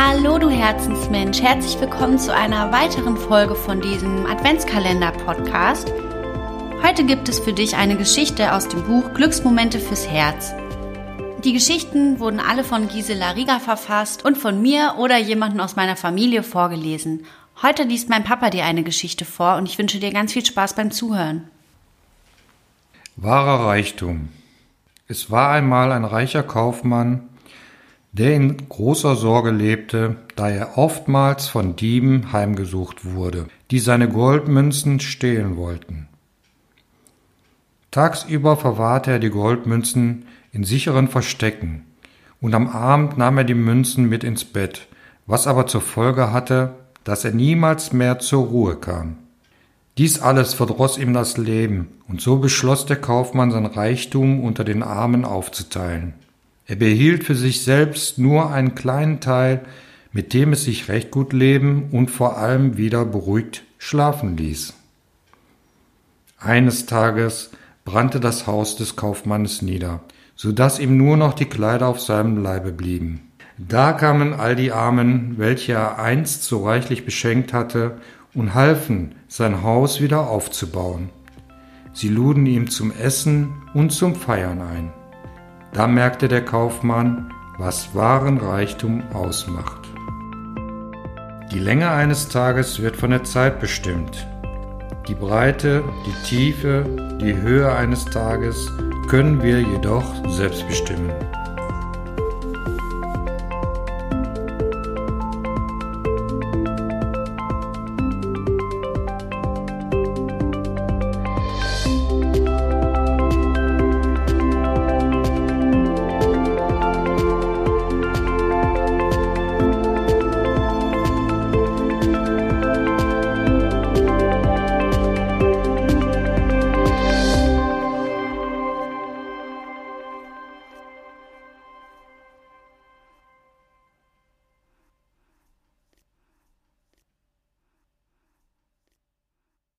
Hallo du Herzensmensch, herzlich willkommen zu einer weiteren Folge von diesem Adventskalender-Podcast. Heute gibt es für dich eine Geschichte aus dem Buch Glücksmomente fürs Herz. Die Geschichten wurden alle von Gisela Rieger verfasst und von mir oder jemanden aus meiner Familie vorgelesen. Heute liest mein Papa dir eine Geschichte vor und ich wünsche dir ganz viel Spaß beim Zuhören. Wahrer Reichtum. Es war einmal ein reicher Kaufmann, der in großer Sorge lebte, da er oftmals von Dieben heimgesucht wurde, die seine Goldmünzen stehlen wollten. Tagsüber verwahrte er die Goldmünzen in sicheren Verstecken, und am Abend nahm er die Münzen mit ins Bett, was aber zur Folge hatte, dass er niemals mehr zur Ruhe kam. Dies alles verdross ihm das Leben, und so beschloss der Kaufmann sein Reichtum unter den Armen aufzuteilen. Er behielt für sich selbst nur einen kleinen Teil, mit dem es sich recht gut leben und vor allem wieder beruhigt schlafen ließ. Eines Tages brannte das Haus des Kaufmannes nieder, so dass ihm nur noch die Kleider auf seinem Leibe blieben. Da kamen all die Armen, welche er einst so reichlich beschenkt hatte, und halfen, sein Haus wieder aufzubauen. Sie luden ihm zum Essen und zum Feiern ein. Da merkte der Kaufmann, was wahren Reichtum ausmacht. Die Länge eines Tages wird von der Zeit bestimmt. Die Breite, die Tiefe, die Höhe eines Tages können wir jedoch selbst bestimmen.